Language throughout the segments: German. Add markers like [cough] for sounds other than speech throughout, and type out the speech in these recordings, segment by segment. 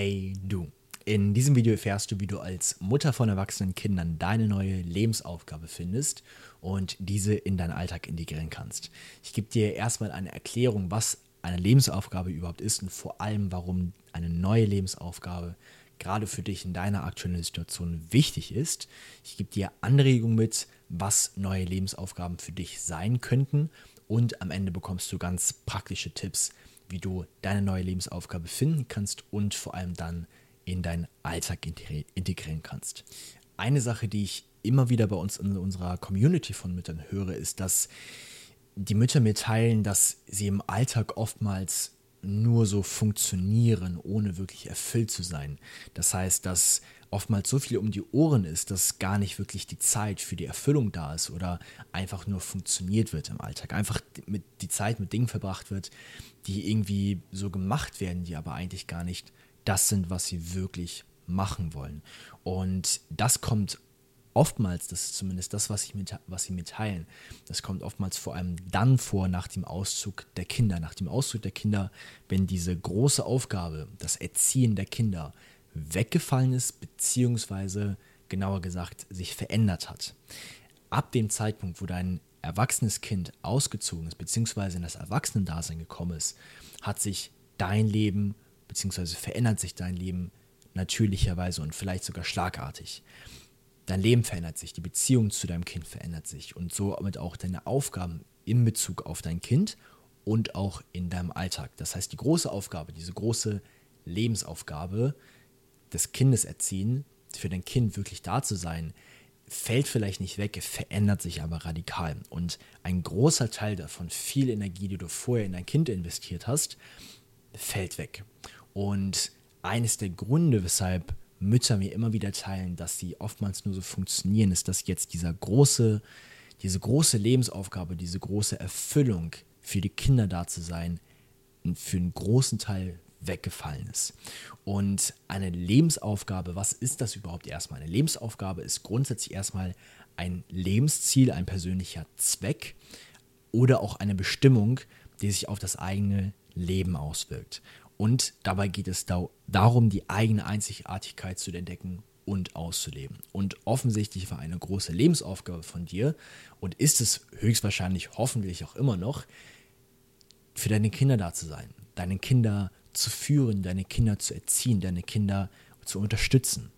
Hey du. In diesem Video erfährst du, wie du als Mutter von erwachsenen Kindern deine neue Lebensaufgabe findest und diese in deinen Alltag integrieren kannst. Ich gebe dir erstmal eine Erklärung, was eine Lebensaufgabe überhaupt ist und vor allem, warum eine neue Lebensaufgabe gerade für dich in deiner aktuellen Situation wichtig ist. Ich gebe dir Anregungen mit, was neue Lebensaufgaben für dich sein könnten und am Ende bekommst du ganz praktische Tipps, wie du deine neue Lebensaufgabe finden kannst und vor allem dann in deinen Alltag integrieren kannst. Eine Sache, die ich immer wieder bei uns in unserer Community von Müttern höre, ist, dass die Mütter mir teilen, dass sie im Alltag oftmals nur so funktionieren, ohne wirklich erfüllt zu sein. Das heißt, dass oftmals so viel um die Ohren ist, dass gar nicht wirklich die Zeit für die Erfüllung da ist oder einfach nur funktioniert wird im Alltag. Einfach mit, die Zeit mit Dingen verbracht wird, die irgendwie so gemacht werden, die aber eigentlich gar nicht das sind, was sie wirklich machen wollen. Und das kommt oftmals, das ist zumindest das, was, ich mit, was sie mitteilen, das kommt oftmals vor allem dann vor nach dem Auszug der Kinder. Nach dem Auszug der Kinder, wenn diese große Aufgabe, das Erziehen der Kinder, weggefallen ist, beziehungsweise genauer gesagt sich verändert hat. Ab dem Zeitpunkt, wo dein erwachsenes Kind ausgezogen ist, beziehungsweise in das Erwachsenendasein gekommen ist, hat sich dein Leben, beziehungsweise verändert sich dein Leben natürlicherweise und vielleicht sogar schlagartig. Dein Leben verändert sich, die Beziehung zu deinem Kind verändert sich und somit auch deine Aufgaben in Bezug auf dein Kind und auch in deinem Alltag. Das heißt, die große Aufgabe, diese große Lebensaufgabe des Kindes erziehen, für dein Kind wirklich da zu sein, fällt vielleicht nicht weg, verändert sich aber radikal. Und ein großer Teil davon, viel Energie, die du vorher in dein Kind investiert hast, fällt weg. Und eines der Gründe, weshalb Mütter mir immer wieder teilen, dass sie oftmals nur so funktionieren, ist, dass jetzt dieser große, diese große Lebensaufgabe, diese große Erfüllung für die Kinder da zu sein, für einen großen Teil weggefallen ist. Und eine Lebensaufgabe, was ist das überhaupt erstmal? Eine Lebensaufgabe ist grundsätzlich erstmal ein Lebensziel, ein persönlicher Zweck oder auch eine Bestimmung, die sich auf das eigene Leben auswirkt. Und dabei geht es darum, die eigene Einzigartigkeit zu entdecken und auszuleben. Und offensichtlich war eine große Lebensaufgabe von dir und ist es höchstwahrscheinlich hoffentlich auch immer noch, für deine Kinder da zu sein, deine Kinder zu führen, deine Kinder zu erziehen, deine Kinder zu unterstützen.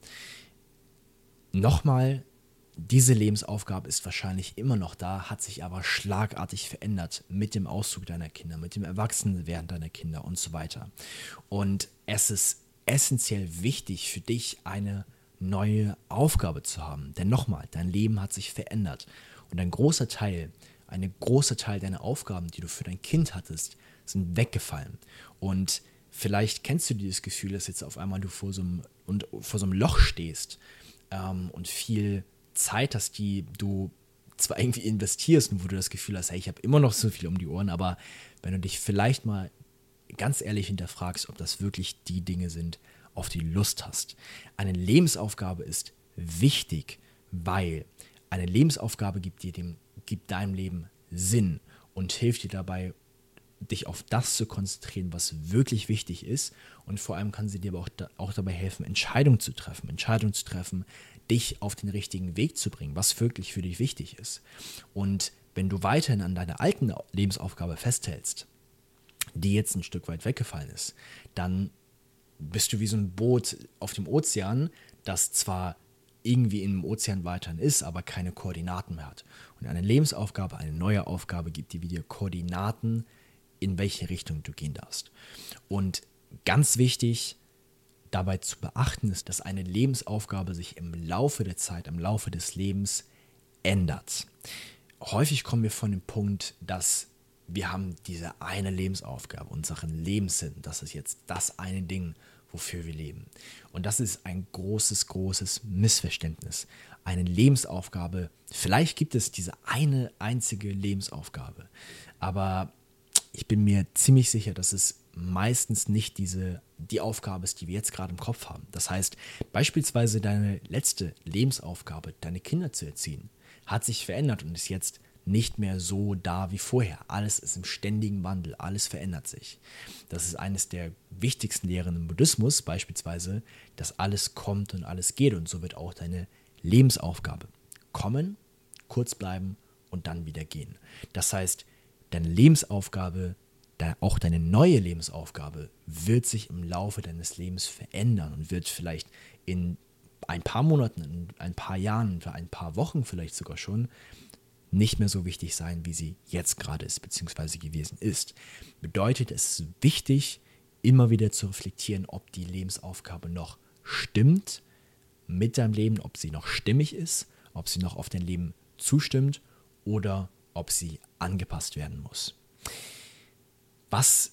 Nochmal, diese Lebensaufgabe ist wahrscheinlich immer noch da, hat sich aber schlagartig verändert mit dem Auszug deiner Kinder, mit dem Erwachsenenwerden deiner Kinder und so weiter. Und es ist essentiell wichtig für dich, eine neue Aufgabe zu haben. Denn nochmal, dein Leben hat sich verändert. Und ein großer Teil, ein großer Teil deiner Aufgaben, die du für dein Kind hattest, sind weggefallen. Und vielleicht kennst du dieses Gefühl, dass jetzt auf einmal du vor so einem, und vor so einem Loch stehst ähm, und viel Zeit hast, die du zwar irgendwie investierst und wo du das Gefühl hast, hey, ich habe immer noch so viel um die Ohren, aber wenn du dich vielleicht mal ganz ehrlich hinterfragst, ob das wirklich die Dinge sind, auf die du Lust hast. Eine Lebensaufgabe ist wichtig, weil eine Lebensaufgabe gibt dir dem, gibt deinem Leben Sinn und hilft dir dabei, dich auf das zu konzentrieren, was wirklich wichtig ist. Und vor allem kann sie dir aber auch, da, auch dabei helfen, Entscheidungen zu treffen. Entscheidungen zu treffen, dich auf den richtigen Weg zu bringen, was wirklich für dich wichtig ist. Und wenn du weiterhin an deiner alten Lebensaufgabe festhältst, die jetzt ein Stück weit weggefallen ist, dann bist du wie so ein Boot auf dem Ozean, das zwar irgendwie im Ozean weiterhin ist, aber keine Koordinaten mehr hat. Und eine Lebensaufgabe, eine neue Aufgabe gibt dir wieder Koordinaten, in welche Richtung du gehen darfst. Und ganz wichtig dabei zu beachten ist, dass eine Lebensaufgabe sich im Laufe der Zeit, im Laufe des Lebens ändert. Häufig kommen wir von dem Punkt, dass wir haben diese eine Lebensaufgabe, unseren Lebenssinn, das ist jetzt das eine Ding, wofür wir leben. Und das ist ein großes, großes Missverständnis. Eine Lebensaufgabe, vielleicht gibt es diese eine einzige Lebensaufgabe, aber ich bin mir ziemlich sicher, dass es meistens nicht diese, die Aufgabe ist, die wir jetzt gerade im Kopf haben. Das heißt, beispielsweise deine letzte Lebensaufgabe, deine Kinder zu erziehen, hat sich verändert und ist jetzt nicht mehr so da wie vorher. Alles ist im ständigen Wandel, alles verändert sich. Das ist eines der wichtigsten Lehren im Buddhismus, beispielsweise, dass alles kommt und alles geht und so wird auch deine Lebensaufgabe. Kommen, kurz bleiben und dann wieder gehen. Das heißt, deine Lebensaufgabe, auch deine neue Lebensaufgabe wird sich im Laufe deines Lebens verändern und wird vielleicht in ein paar Monaten, in ein paar Jahren, für ein paar Wochen vielleicht sogar schon nicht mehr so wichtig sein, wie sie jetzt gerade ist, beziehungsweise gewesen ist. Bedeutet, es ist wichtig, immer wieder zu reflektieren, ob die Lebensaufgabe noch stimmt mit deinem Leben, ob sie noch stimmig ist, ob sie noch auf dein Leben zustimmt oder ob sie angepasst werden muss. Was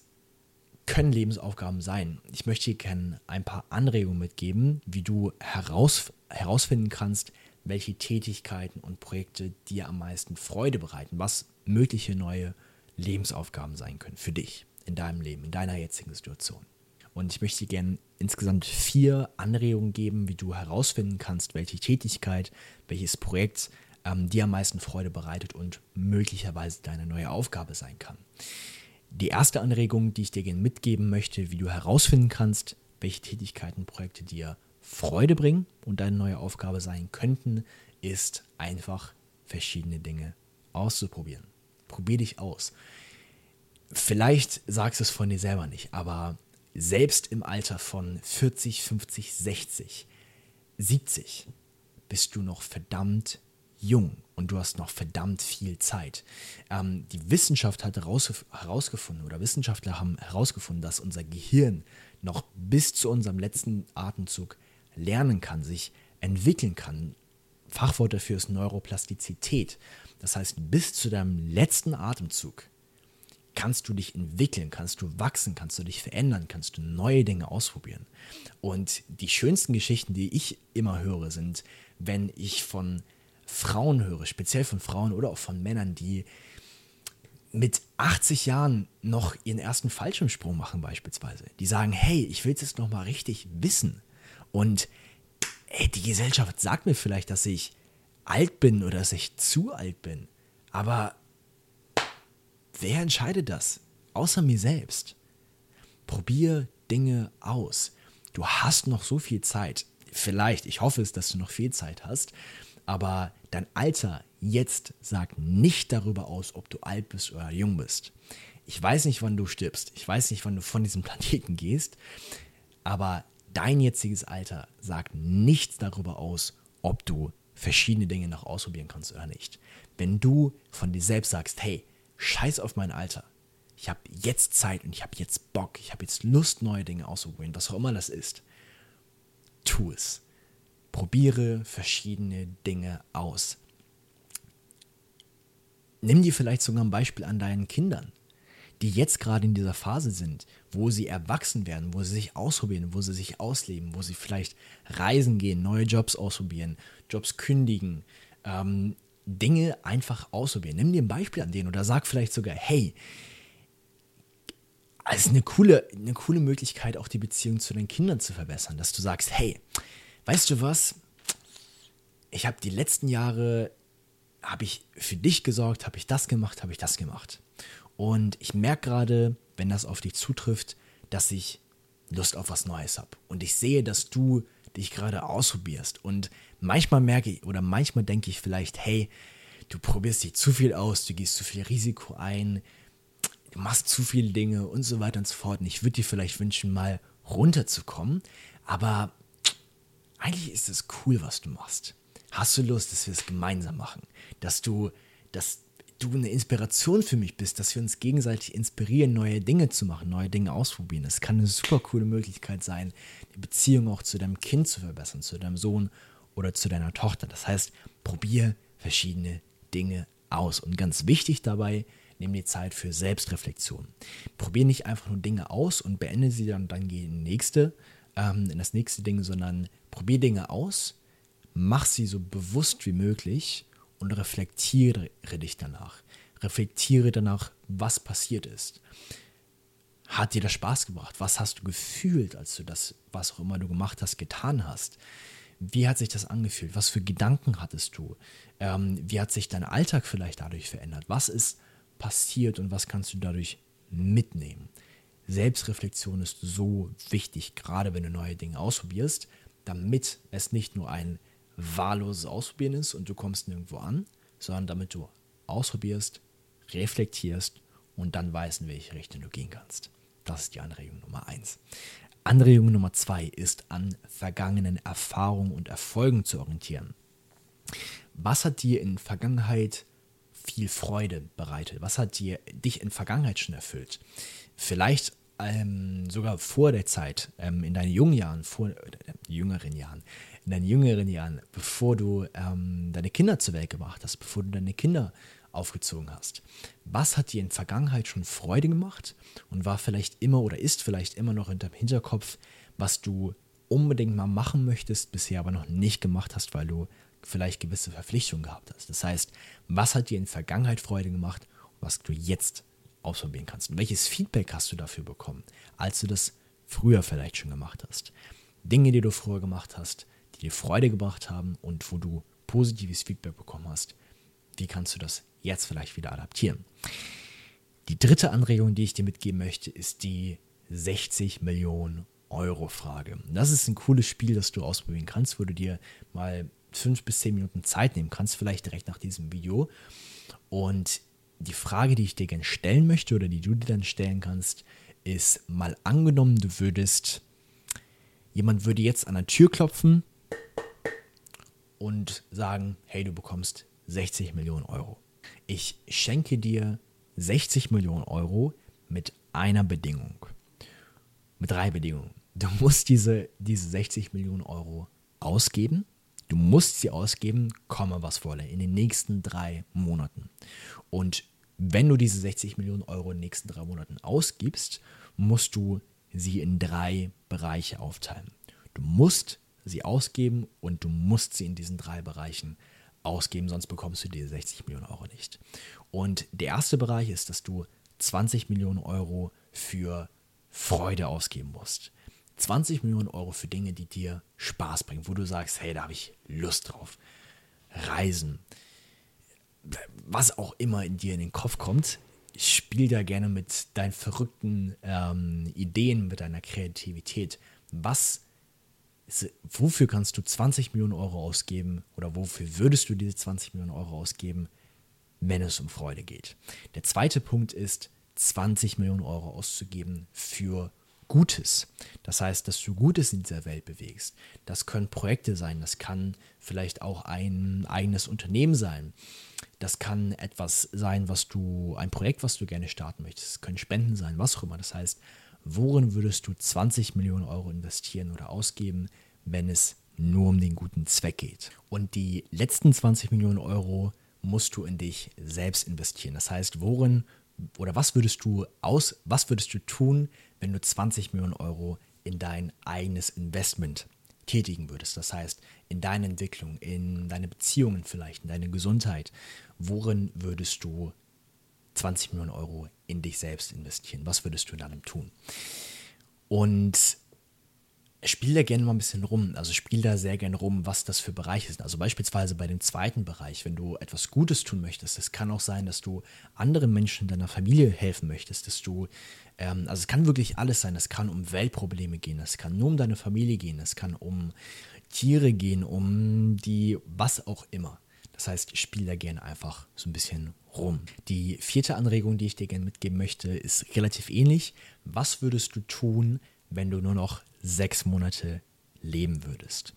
können Lebensaufgaben sein? Ich möchte dir gerne ein paar Anregungen mitgeben, wie du heraus, herausfinden kannst, welche Tätigkeiten und Projekte dir am meisten Freude bereiten, was mögliche neue Lebensaufgaben sein können für dich in deinem Leben, in deiner jetzigen Situation. Und ich möchte dir gerne insgesamt vier Anregungen geben, wie du herausfinden kannst, welche Tätigkeit, welches Projekt ähm, dir am meisten Freude bereitet und möglicherweise deine neue Aufgabe sein kann. Die erste Anregung, die ich dir gerne mitgeben möchte, wie du herausfinden kannst, welche Tätigkeiten, Projekte dir Freude bringen und deine neue Aufgabe sein könnten, ist einfach verschiedene Dinge auszuprobieren. Probier dich aus. Vielleicht sagst du es von dir selber nicht, aber selbst im Alter von 40, 50, 60, 70 bist du noch verdammt jung und du hast noch verdammt viel Zeit. Ähm, die Wissenschaft hat herausgefunden oder Wissenschaftler haben herausgefunden, dass unser Gehirn noch bis zu unserem letzten Atemzug lernen kann, sich entwickeln kann. Fachwort dafür ist Neuroplastizität. Das heißt, bis zu deinem letzten Atemzug kannst du dich entwickeln, kannst du wachsen, kannst du dich verändern, kannst du neue Dinge ausprobieren. Und die schönsten Geschichten, die ich immer höre, sind, wenn ich von Frauen höre, speziell von Frauen oder auch von Männern, die mit 80 Jahren noch ihren ersten Fallschirmsprung machen beispielsweise. Die sagen, hey, ich will es jetzt noch mal richtig wissen. Und ey, die Gesellschaft sagt mir vielleicht, dass ich alt bin oder dass ich zu alt bin. Aber wer entscheidet das? Außer mir selbst. Probier Dinge aus. Du hast noch so viel Zeit. Vielleicht, ich hoffe es, dass du noch viel Zeit hast. Aber dein Alter jetzt sagt nicht darüber aus, ob du alt bist oder jung bist. Ich weiß nicht, wann du stirbst. Ich weiß nicht, wann du von diesem [laughs] Planeten gehst. Aber dein jetziges Alter sagt nichts darüber aus, ob du verschiedene Dinge noch ausprobieren kannst oder nicht. Wenn du von dir selbst sagst, hey, scheiß auf mein Alter. Ich habe jetzt Zeit und ich habe jetzt Bock, ich habe jetzt Lust, neue Dinge auszuprobieren, was auch immer das ist. Tu es. Probiere verschiedene Dinge aus. Nimm dir vielleicht sogar ein Beispiel an deinen Kindern die jetzt gerade in dieser Phase sind, wo sie erwachsen werden, wo sie sich ausprobieren, wo sie sich ausleben, wo sie vielleicht reisen gehen, neue Jobs ausprobieren, Jobs kündigen, ähm, Dinge einfach ausprobieren. Nimm dir ein Beispiel an denen oder sag vielleicht sogar, hey, es ist eine coole, eine coole Möglichkeit, auch die Beziehung zu deinen Kindern zu verbessern, dass du sagst, hey, weißt du was? Ich habe die letzten Jahre, habe ich für dich gesorgt, habe ich das gemacht, habe ich das gemacht. Und ich merke gerade, wenn das auf dich zutrifft, dass ich Lust auf was Neues habe. Und ich sehe, dass du dich gerade ausprobierst. Und manchmal merke ich oder manchmal denke ich vielleicht, hey, du probierst dich zu viel aus, du gehst zu viel Risiko ein, du machst zu viele Dinge und so weiter und so fort. Und ich würde dir vielleicht wünschen, mal runterzukommen. Aber eigentlich ist es cool, was du machst. Hast du Lust, dass wir es gemeinsam machen? Dass du, dass du eine Inspiration für mich bist, dass wir uns gegenseitig inspirieren, neue Dinge zu machen, neue Dinge ausprobieren. Das kann eine super coole Möglichkeit sein, die Beziehung auch zu deinem Kind zu verbessern, zu deinem Sohn oder zu deiner Tochter. Das heißt, probier verschiedene Dinge aus. Und ganz wichtig dabei, nimm dir Zeit für Selbstreflexion. Probier nicht einfach nur Dinge aus und beende sie dann, dann geh in, nächste, ähm, in das nächste Ding, sondern probier Dinge aus, mach sie so bewusst wie möglich und reflektiere dich danach. Reflektiere danach, was passiert ist. Hat dir das Spaß gebracht? Was hast du gefühlt, als du das, was auch immer du gemacht hast, getan hast? Wie hat sich das angefühlt? Was für Gedanken hattest du? Ähm, wie hat sich dein Alltag vielleicht dadurch verändert? Was ist passiert und was kannst du dadurch mitnehmen? Selbstreflexion ist so wichtig, gerade wenn du neue Dinge ausprobierst, damit es nicht nur ein wahlloses Ausprobieren ist und du kommst nirgendwo an, sondern damit du ausprobierst, reflektierst und dann weißt, in welche Richtung du gehen kannst. Das ist die Anregung Nummer eins. Anregung Nummer zwei ist, an vergangenen Erfahrungen und Erfolgen zu orientieren. Was hat dir in Vergangenheit viel Freude bereitet? Was hat dir dich in Vergangenheit schon erfüllt? Vielleicht ähm, sogar vor der Zeit, ähm, in deinen jungen Jahren, vor äh, jüngeren Jahren, in deinen jüngeren Jahren, bevor du ähm, deine Kinder zur Welt gebracht hast, bevor du deine Kinder aufgezogen hast. Was hat dir in Vergangenheit schon Freude gemacht und war vielleicht immer oder ist vielleicht immer noch in deinem Hinterkopf, was du unbedingt mal machen möchtest, bisher aber noch nicht gemacht hast, weil du vielleicht gewisse Verpflichtungen gehabt hast. Das heißt, was hat dir in Vergangenheit Freude gemacht und was du jetzt ausprobieren kannst? Und welches Feedback hast du dafür bekommen, als du das früher vielleicht schon gemacht hast? Dinge, die du früher gemacht hast, die dir Freude gebracht haben und wo du positives Feedback bekommen hast. Wie kannst du das jetzt vielleicht wieder adaptieren. Die dritte Anregung, die ich dir mitgeben möchte, ist die 60 Millionen Euro Frage. Das ist ein cooles Spiel, das du ausprobieren kannst, wo du dir mal fünf bis zehn Minuten Zeit nehmen kannst, vielleicht direkt nach diesem Video. Und die Frage, die ich dir gerne stellen möchte oder die du dir dann stellen kannst, ist mal angenommen, du würdest, jemand würde jetzt an der Tür klopfen und sagen, hey, du bekommst 60 Millionen Euro ich schenke dir 60 Millionen Euro mit einer Bedingung. Mit drei Bedingungen. Du musst diese, diese 60 Millionen Euro ausgeben. Du musst sie ausgeben, komme was wolle, in den nächsten drei Monaten. Und wenn du diese 60 Millionen Euro in den nächsten drei Monaten ausgibst, musst du sie in drei Bereiche aufteilen. Du musst sie ausgeben und du musst sie in diesen drei Bereichen ausgeben, sonst bekommst du diese 60 Millionen Euro nicht. Und der erste Bereich ist, dass du 20 Millionen Euro für Freude ausgeben musst. 20 Millionen Euro für Dinge, die dir Spaß bringen, wo du sagst, hey, da habe ich Lust drauf. Reisen, was auch immer in dir in den Kopf kommt, spiel da gerne mit deinen verrückten ähm, Ideen, mit deiner Kreativität. Was wofür kannst du 20 Millionen Euro ausgeben oder wofür würdest du diese 20 Millionen Euro ausgeben, wenn es um Freude geht. Der zweite Punkt ist, 20 Millionen Euro auszugeben für Gutes. Das heißt, dass du Gutes in dieser Welt bewegst. Das können Projekte sein, das kann vielleicht auch ein eigenes Unternehmen sein. Das kann etwas sein, was du, ein Projekt, was du gerne starten möchtest. Es können Spenden sein, was auch immer. Das heißt, worin würdest du 20 Millionen Euro investieren oder ausgeben, wenn es nur um den guten Zweck geht? Und die letzten 20 Millionen Euro musst du in dich selbst investieren. Das heißt, worin oder was würdest du aus, was würdest du tun, wenn du 20 Millionen Euro in dein eigenes Investment tätigen würdest? Das heißt, in deine Entwicklung, in deine Beziehungen vielleicht, in deine Gesundheit. Worin würdest du 20 Millionen Euro in dich selbst investieren? Was würdest du dann tun? Und spiel da gerne mal ein bisschen rum. Also spiel da sehr gerne rum, was das für Bereiche sind. Also beispielsweise bei dem zweiten Bereich, wenn du etwas Gutes tun möchtest, es kann auch sein, dass du anderen Menschen deiner Familie helfen möchtest, dass du, ähm, also es kann wirklich alles sein. Es kann um Weltprobleme gehen, es kann nur um deine Familie gehen, es kann um Tiere gehen, um die, was auch immer. Das heißt, ich spiele da gerne einfach so ein bisschen rum. Die vierte Anregung, die ich dir gerne mitgeben möchte, ist relativ ähnlich. Was würdest du tun, wenn du nur noch sechs Monate leben würdest?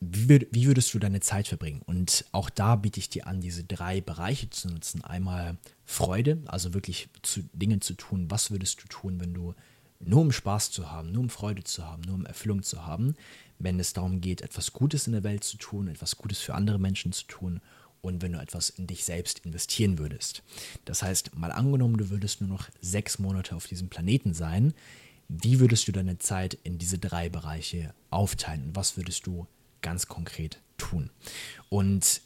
Wie würdest du deine Zeit verbringen? Und auch da biete ich dir an, diese drei Bereiche zu nutzen. Einmal Freude, also wirklich zu Dingen zu tun. Was würdest du tun, wenn du nur um Spaß zu haben, nur um Freude zu haben, nur um Erfüllung zu haben? wenn es darum geht, etwas Gutes in der Welt zu tun, etwas Gutes für andere Menschen zu tun und wenn du etwas in dich selbst investieren würdest. Das heißt, mal angenommen, du würdest nur noch sechs Monate auf diesem Planeten sein, wie würdest du deine Zeit in diese drei Bereiche aufteilen und was würdest du ganz konkret tun? Und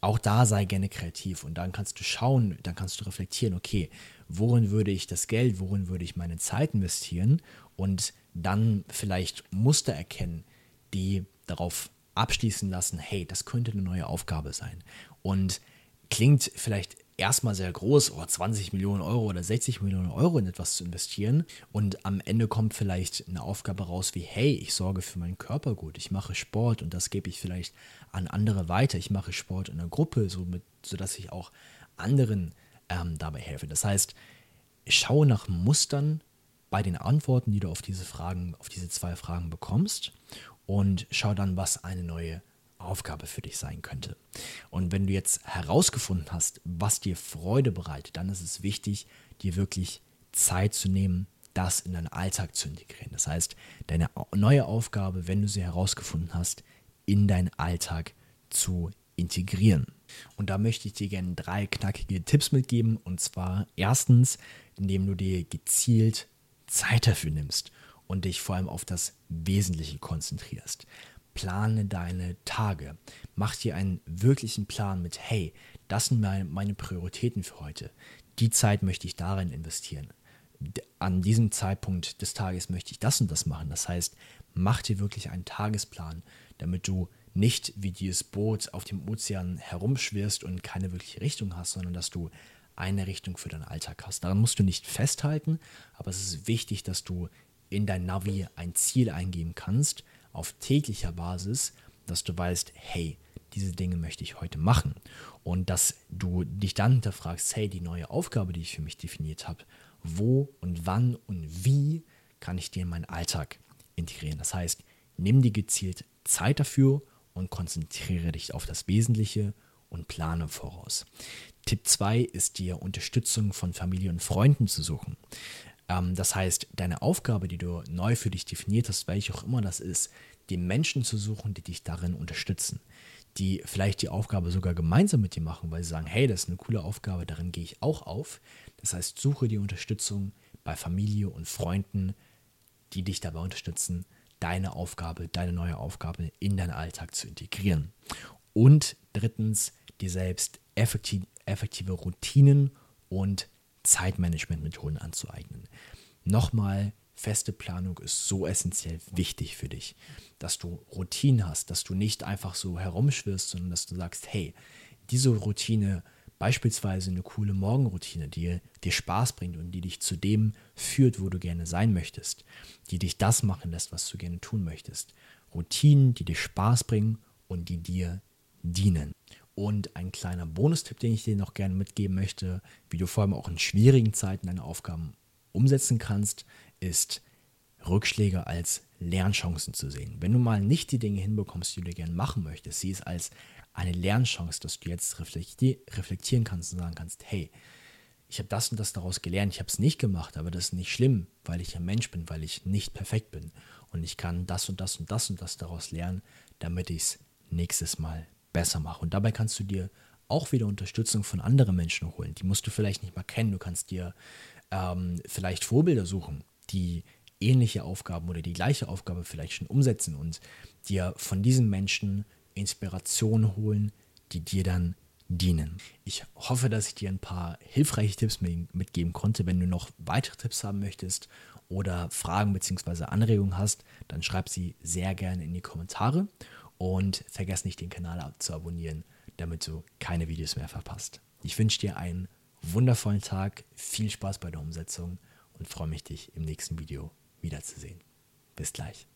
auch da sei gerne kreativ und dann kannst du schauen, dann kannst du reflektieren, okay, worin würde ich das Geld, worin würde ich meine Zeit investieren und dann vielleicht Muster erkennen, die darauf abschließen lassen, hey, das könnte eine neue Aufgabe sein. Und klingt vielleicht erstmal sehr groß, oh, 20 Millionen Euro oder 60 Millionen Euro in etwas zu investieren und am Ende kommt vielleicht eine Aufgabe raus wie, hey, ich sorge für meinen Körper gut, ich mache Sport und das gebe ich vielleicht an andere weiter, ich mache Sport in einer Gruppe, somit, sodass ich auch anderen ähm, dabei helfe. Das heißt, schaue nach Mustern bei den Antworten, die du auf diese Fragen, auf diese zwei Fragen bekommst und schau dann, was eine neue Aufgabe für dich sein könnte. Und wenn du jetzt herausgefunden hast, was dir Freude bereitet, dann ist es wichtig, dir wirklich Zeit zu nehmen, das in deinen Alltag zu integrieren. Das heißt, deine neue Aufgabe, wenn du sie herausgefunden hast, in deinen Alltag zu integrieren. Und da möchte ich dir gerne drei knackige Tipps mitgeben. Und zwar erstens, indem du dir gezielt Zeit dafür nimmst und dich vor allem auf das Wesentliche konzentrierst. Plane deine Tage. Mach dir einen wirklichen Plan mit, hey, das sind meine Prioritäten für heute. Die Zeit möchte ich darin investieren. An diesem Zeitpunkt des Tages möchte ich das und das machen. Das heißt, mach dir wirklich einen Tagesplan, damit du nicht wie dieses Boot auf dem Ozean herumschwirrst und keine wirkliche Richtung hast, sondern dass du eine Richtung für deinen Alltag hast. Daran musst du nicht festhalten, aber es ist wichtig, dass du in dein Navi ein Ziel eingeben kannst auf täglicher Basis, dass du weißt, hey, diese Dinge möchte ich heute machen. Und dass du dich dann hinterfragst, hey, die neue Aufgabe, die ich für mich definiert habe, wo und wann und wie kann ich die in meinen Alltag integrieren. Das heißt, nimm dir gezielt Zeit dafür und konzentriere dich auf das Wesentliche und plane voraus. Tipp 2 ist dir Unterstützung von Familie und Freunden zu suchen. Ähm, das heißt, deine Aufgabe, die du neu für dich definiert hast, welche auch immer das ist, die Menschen zu suchen, die dich darin unterstützen, die vielleicht die Aufgabe sogar gemeinsam mit dir machen, weil sie sagen, hey, das ist eine coole Aufgabe, darin gehe ich auch auf. Das heißt, suche die Unterstützung bei Familie und Freunden, die dich dabei unterstützen, deine Aufgabe, deine neue Aufgabe in deinen Alltag zu integrieren. Und drittens, dir selbst effektiv, effektive Routinen und Zeitmanagementmethoden anzueignen. Nochmal, feste Planung ist so essentiell wichtig für dich, dass du Routinen hast, dass du nicht einfach so herumschwirrst, sondern dass du sagst, hey, diese Routine, beispielsweise eine coole Morgenroutine, die dir Spaß bringt und die dich zu dem führt, wo du gerne sein möchtest, die dich das machen lässt, was du gerne tun möchtest. Routinen, die dir Spaß bringen und die dir dienen. Und ein kleiner Bonustipp, den ich dir noch gerne mitgeben möchte, wie du vor allem auch in schwierigen Zeiten deine Aufgaben umsetzen kannst, ist Rückschläge als Lernchancen zu sehen. Wenn du mal nicht die Dinge hinbekommst, die du gerne machen möchtest, sieh es als eine Lernchance, dass du jetzt reflektieren kannst und sagen kannst, hey, ich habe das und das daraus gelernt, ich habe es nicht gemacht, aber das ist nicht schlimm, weil ich ein Mensch bin, weil ich nicht perfekt bin. Und ich kann das und das und das und das daraus lernen, damit ich es nächstes Mal besser mache. Und dabei kannst du dir auch wieder Unterstützung von anderen Menschen holen. Die musst du vielleicht nicht mal kennen. Du kannst dir ähm, vielleicht Vorbilder suchen, die ähnliche Aufgaben oder die gleiche Aufgabe vielleicht schon umsetzen und dir von diesen Menschen Inspiration holen, die dir dann dienen. Ich hoffe, dass ich dir ein paar hilfreiche Tipps mitgeben konnte. Wenn du noch weitere Tipps haben möchtest oder Fragen bzw. Anregungen hast, dann schreib sie sehr gerne in die Kommentare und vergiss nicht, den Kanal zu abonnieren, damit du keine Videos mehr verpasst. Ich wünsche dir einen wundervollen Tag, viel Spaß bei der Umsetzung und freue mich, dich im nächsten Video wiederzusehen. Bis gleich.